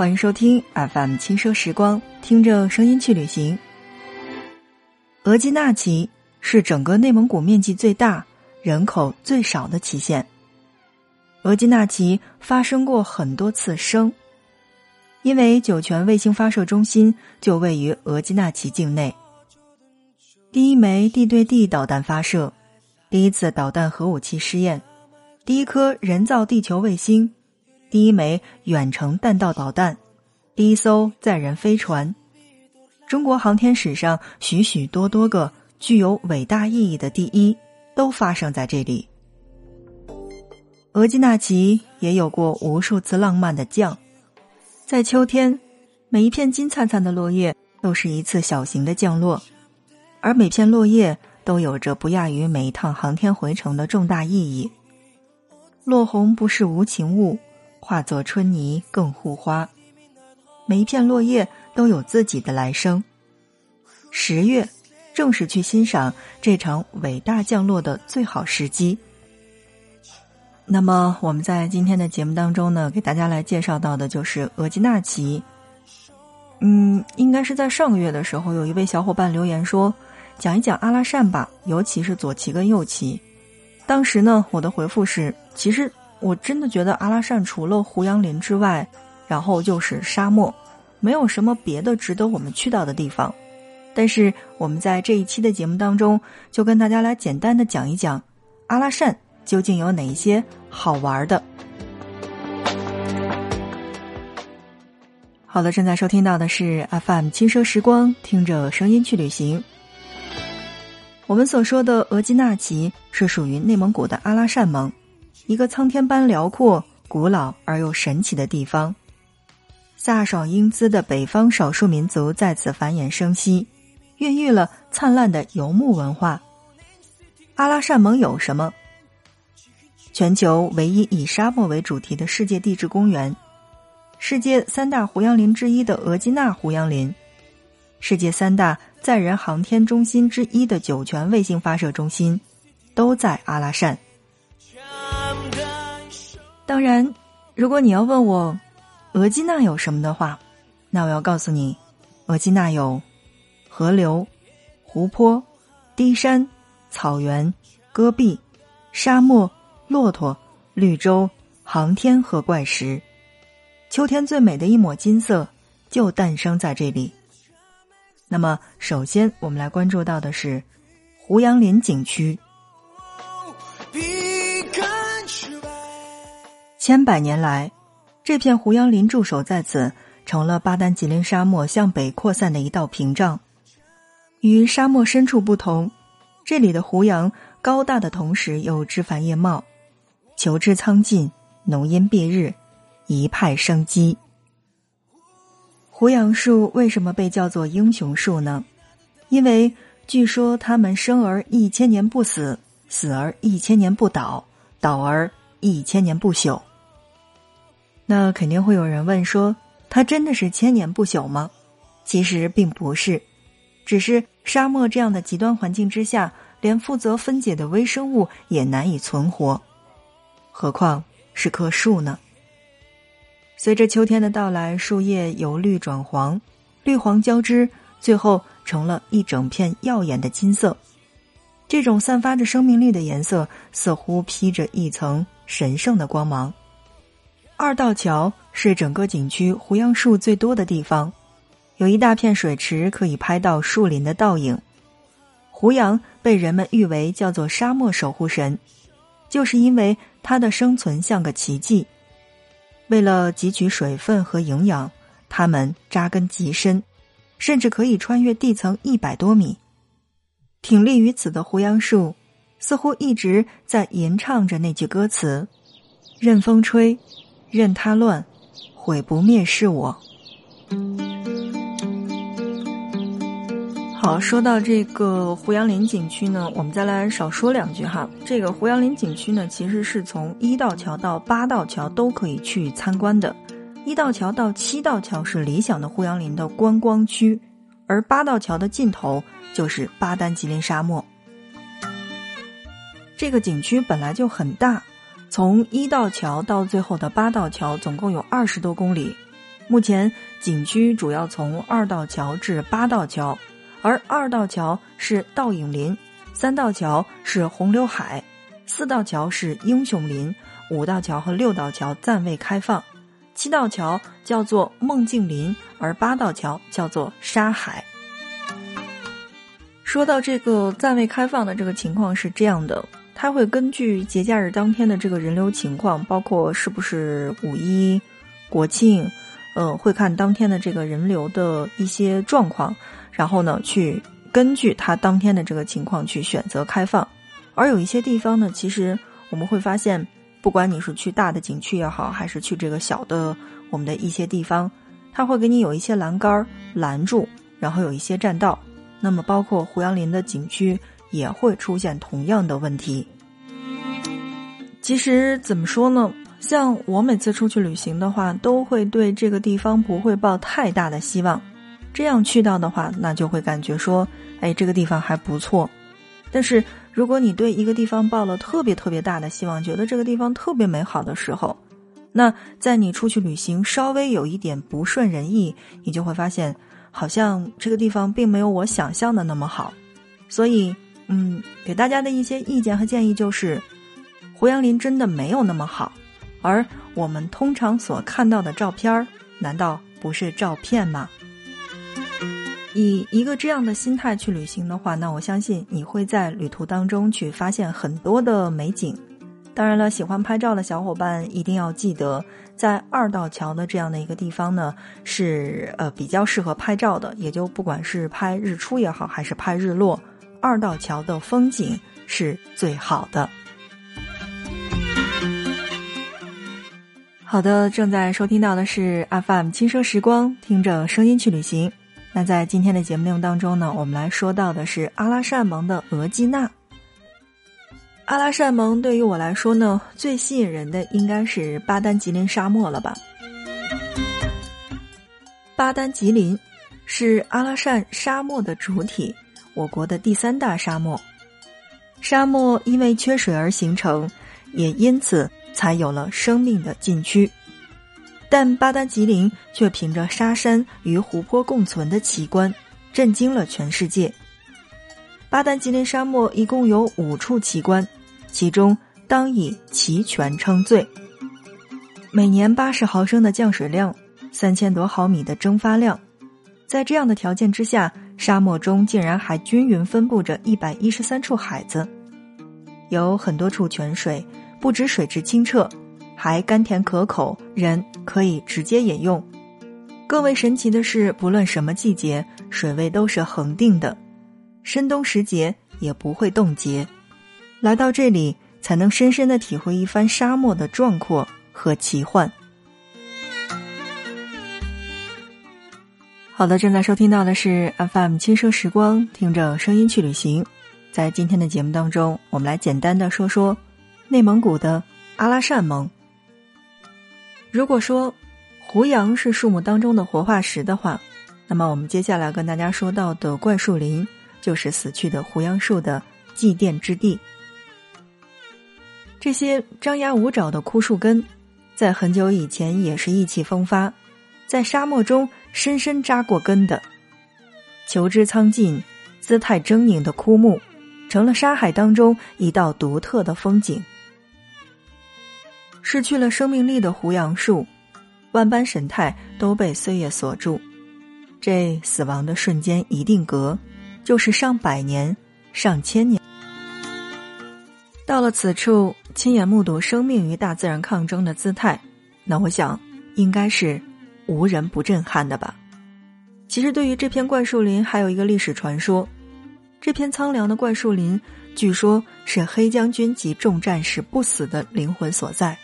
欢迎收听 FM 轻奢时光，听着声音去旅行。额济纳旗是整个内蒙古面积最大、人口最少的旗县。额济纳旗发生过很多次生，因为酒泉卫星发射中心就位于额济纳旗境内。第一枚地对地导弹发射，第一次导弹核武器试验，第一颗人造地球卫星。第一枚远程弹道导弹，第一艘载人飞船，中国航天史上许许多多个具有伟大意义的第一，都发生在这里。额济纳旗也有过无数次浪漫的降，在秋天，每一片金灿灿的落叶都是一次小型的降落，而每片落叶都有着不亚于每一趟航天回程的重大意义。落红不是无情物。化作春泥更护花，每一片落叶都有自己的来生。十月正是去欣赏这场伟大降落的最好时机。那么我们在今天的节目当中呢，给大家来介绍到的就是额济纳旗。嗯，应该是在上个月的时候，有一位小伙伴留言说，讲一讲阿拉善吧，尤其是左旗跟右旗。当时呢，我的回复是，其实。我真的觉得阿拉善除了胡杨林之外，然后就是沙漠，没有什么别的值得我们去到的地方。但是我们在这一期的节目当中，就跟大家来简单的讲一讲阿拉善究竟有哪一些好玩的。好的，正在收听到的是 FM 轻奢时光，听着声音去旅行。我们所说的额济纳旗是属于内蒙古的阿拉善盟。一个苍天般辽阔、古老而又神奇的地方，飒爽英姿的北方少数民族在此繁衍生息，孕育了灿烂的游牧文化。阿拉善盟有什么？全球唯一以沙漠为主题的世界地质公园，世界三大胡杨林之一的额济纳胡杨林，世界三大载人航天中心之一的酒泉卫星发射中心，都在阿拉善。当然，如果你要问我，额济纳有什么的话，那我要告诉你，额济纳有河流、湖泊、低山、草原、戈壁、沙漠、骆驼、绿洲、航天和怪石，秋天最美的一抹金色就诞生在这里。那么，首先我们来关注到的是胡杨林景区。千百年来，这片胡杨林驻守在此，成了巴丹吉林沙漠向北扩散的一道屏障。与沙漠深处不同，这里的胡杨高大的同时又枝繁叶茂，求枝苍劲，浓荫蔽日，一派生机。胡杨树为什么被叫做英雄树呢？因为据说它们生而一千年不死，死而一千年不倒，倒而一千年不朽。那肯定会有人问说，它真的是千年不朽吗？其实并不是，只是沙漠这样的极端环境之下，连负责分解的微生物也难以存活，何况是棵树呢？随着秋天的到来，树叶由绿转黄，绿黄交织，最后成了一整片耀眼的金色。这种散发着生命力的颜色，似乎披着一层神圣的光芒。二道桥是整个景区胡杨树最多的地方，有一大片水池可以拍到树林的倒影。胡杨被人们誉为叫做沙漠守护神，就是因为它的生存像个奇迹。为了汲取水分和营养，它们扎根极深，甚至可以穿越地层一百多米。挺立于此的胡杨树，似乎一直在吟唱着那句歌词：“任风吹。”任他乱，毁不灭是我。好，说到这个胡杨林景区呢，我们再来少说两句哈。这个胡杨林景区呢，其实是从一道桥到八道桥都可以去参观的。一道桥到七道桥是理想的胡杨林的观光区，而八道桥的尽头就是巴丹吉林沙漠。这个景区本来就很大。从一道桥到最后的八道桥，总共有二十多公里，目前景区主要从二道桥至八道桥，而二道桥是倒影林，三道桥是红柳海，四道桥是英雄林，五道桥和六道桥暂未开放，七道桥叫做梦境林，而八道桥叫做沙海。说到这个暂未开放的这个情况是这样的，它会根据节假日当天的这个人流情况，包括是不是五一、国庆。呃，会看当天的这个人流的一些状况，然后呢，去根据它当天的这个情况去选择开放。而有一些地方呢，其实我们会发现，不管你是去大的景区也好，还是去这个小的我们的一些地方，它会给你有一些栏杆拦住，然后有一些栈道。那么，包括胡杨林的景区也会出现同样的问题。其实怎么说呢？像我每次出去旅行的话，都会对这个地方不会抱太大的希望。这样去到的话，那就会感觉说，哎，这个地方还不错。但是如果你对一个地方抱了特别特别大的希望，觉得这个地方特别美好的时候，那在你出去旅行稍微有一点不顺人意，你就会发现，好像这个地方并没有我想象的那么好。所以，嗯，给大家的一些意见和建议就是，胡杨林真的没有那么好。而我们通常所看到的照片儿，难道不是照片吗？以一个这样的心态去旅行的话，那我相信你会在旅途当中去发现很多的美景。当然了，喜欢拍照的小伙伴一定要记得，在二道桥的这样的一个地方呢，是呃比较适合拍照的。也就不管是拍日出也好，还是拍日落，二道桥的风景是最好的。好的，正在收听到的是 FM 轻奢时光，听着声音去旅行。那在今天的节目内容当中呢，我们来说到的是阿拉善盟的额济纳。阿拉善盟对于我来说呢，最吸引人的应该是巴丹吉林沙漠了吧？巴丹吉林是阿拉善沙漠的主体，我国的第三大沙漠。沙漠因为缺水而形成，也因此。才有了生命的禁区，但巴丹吉林却凭着沙山与湖泊共存的奇观，震惊了全世界。巴丹吉林沙漠一共有五处奇观，其中当以齐全称最。每年八十毫升的降水量，三千多毫米的蒸发量，在这样的条件之下，沙漠中竟然还均匀分布着一百一十三处海子，有很多处泉水。不止水质清澈，还甘甜可口，人可以直接饮用。更为神奇的是，不论什么季节，水位都是恒定的，深冬时节也不会冻结。来到这里，才能深深的体会一番沙漠的壮阔和奇幻。好的，正在收听到的是 FM 轻奢时光，听着声音去旅行。在今天的节目当中，我们来简单的说说。内蒙古的阿拉善盟。如果说胡杨是树木当中的活化石的话，那么我们接下来跟大家说到的怪树林，就是死去的胡杨树的祭奠之地。这些张牙舞爪的枯树根，在很久以前也是意气风发，在沙漠中深深扎过根的，求枝苍劲、姿态狰狞的枯木，成了沙海当中一道独特的风景。失去了生命力的胡杨树，万般神态都被岁月锁住。这死亡的瞬间一定格，就是上百年、上千年。到了此处，亲眼目睹生命与大自然抗争的姿态，那我想应该是无人不震撼的吧。其实，对于这片怪树林，还有一个历史传说：这片苍凉的怪树林，据说是黑将军及众战士不死的灵魂所在。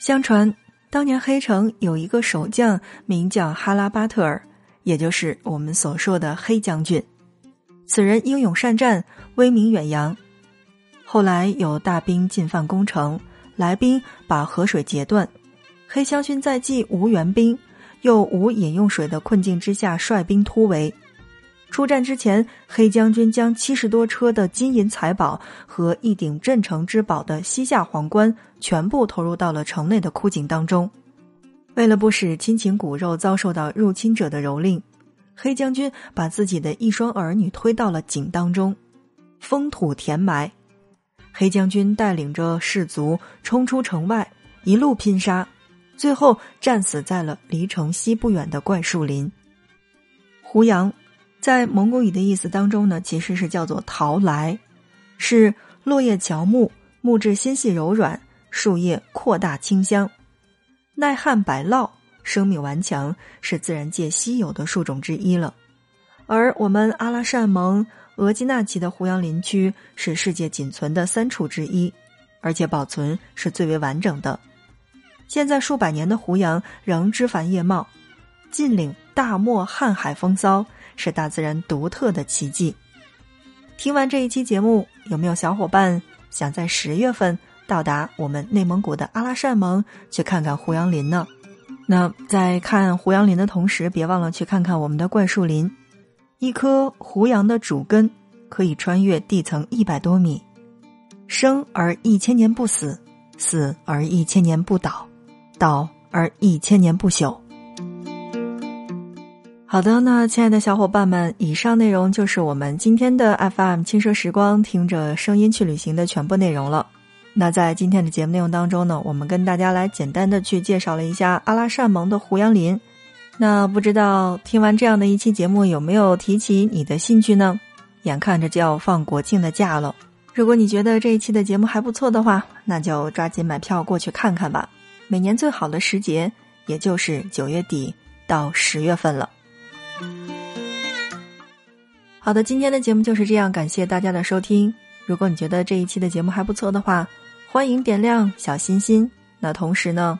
相传，当年黑城有一个守将，名叫哈拉巴特尔，也就是我们所说的黑将军。此人英勇善战，威名远扬。后来有大兵进犯攻城，来宾把河水截断，黑将军在既无援兵又无饮用水的困境之下，率兵突围。出战之前，黑将军将七十多车的金银财宝和一顶镇城之宝的西夏皇冠全部投入到了城内的枯井当中。为了不使亲情骨肉遭受到入侵者的蹂躏，黑将军把自己的一双儿女推到了井当中，封土填埋。黑将军带领着士卒冲出城外，一路拼杀，最后战死在了离城西不远的怪树林。胡杨，在蒙古语的意思当中呢，其实是叫做桃来，是落叶乔木，木质纤细柔软，树叶扩大清香。耐旱百涝，生命顽强，是自然界稀有的树种之一了。而我们阿拉善盟额济纳旗的胡杨林区是世界仅存的三处之一，而且保存是最为完整的。现在数百年的胡杨仍枝繁叶茂，尽领大漠瀚海风骚，是大自然独特的奇迹。听完这一期节目，有没有小伙伴想在十月份？到达我们内蒙古的阿拉善盟，去看看胡杨林呢。那在看胡杨林的同时，别忘了去看看我们的怪树林。一棵胡杨的主根可以穿越地层一百多米，生而一千年不死，死而一千年不倒，倒而一千年不朽。好的，那亲爱的小伙伴们，以上内容就是我们今天的 FM 轻奢时光，听着声音去旅行的全部内容了。那在今天的节目内容当中呢，我们跟大家来简单的去介绍了一下阿拉善盟的胡杨林。那不知道听完这样的一期节目，有没有提起你的兴趣呢？眼看着就要放国庆的假了，如果你觉得这一期的节目还不错的话，那就抓紧买票过去看看吧。每年最好的时节，也就是九月底到十月份了。好的，今天的节目就是这样，感谢大家的收听。如果你觉得这一期的节目还不错的话，欢迎点亮小心心，那同时呢，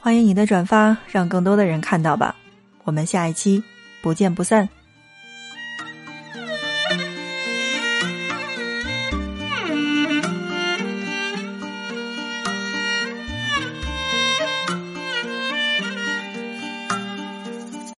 欢迎你的转发，让更多的人看到吧。我们下一期不见不散。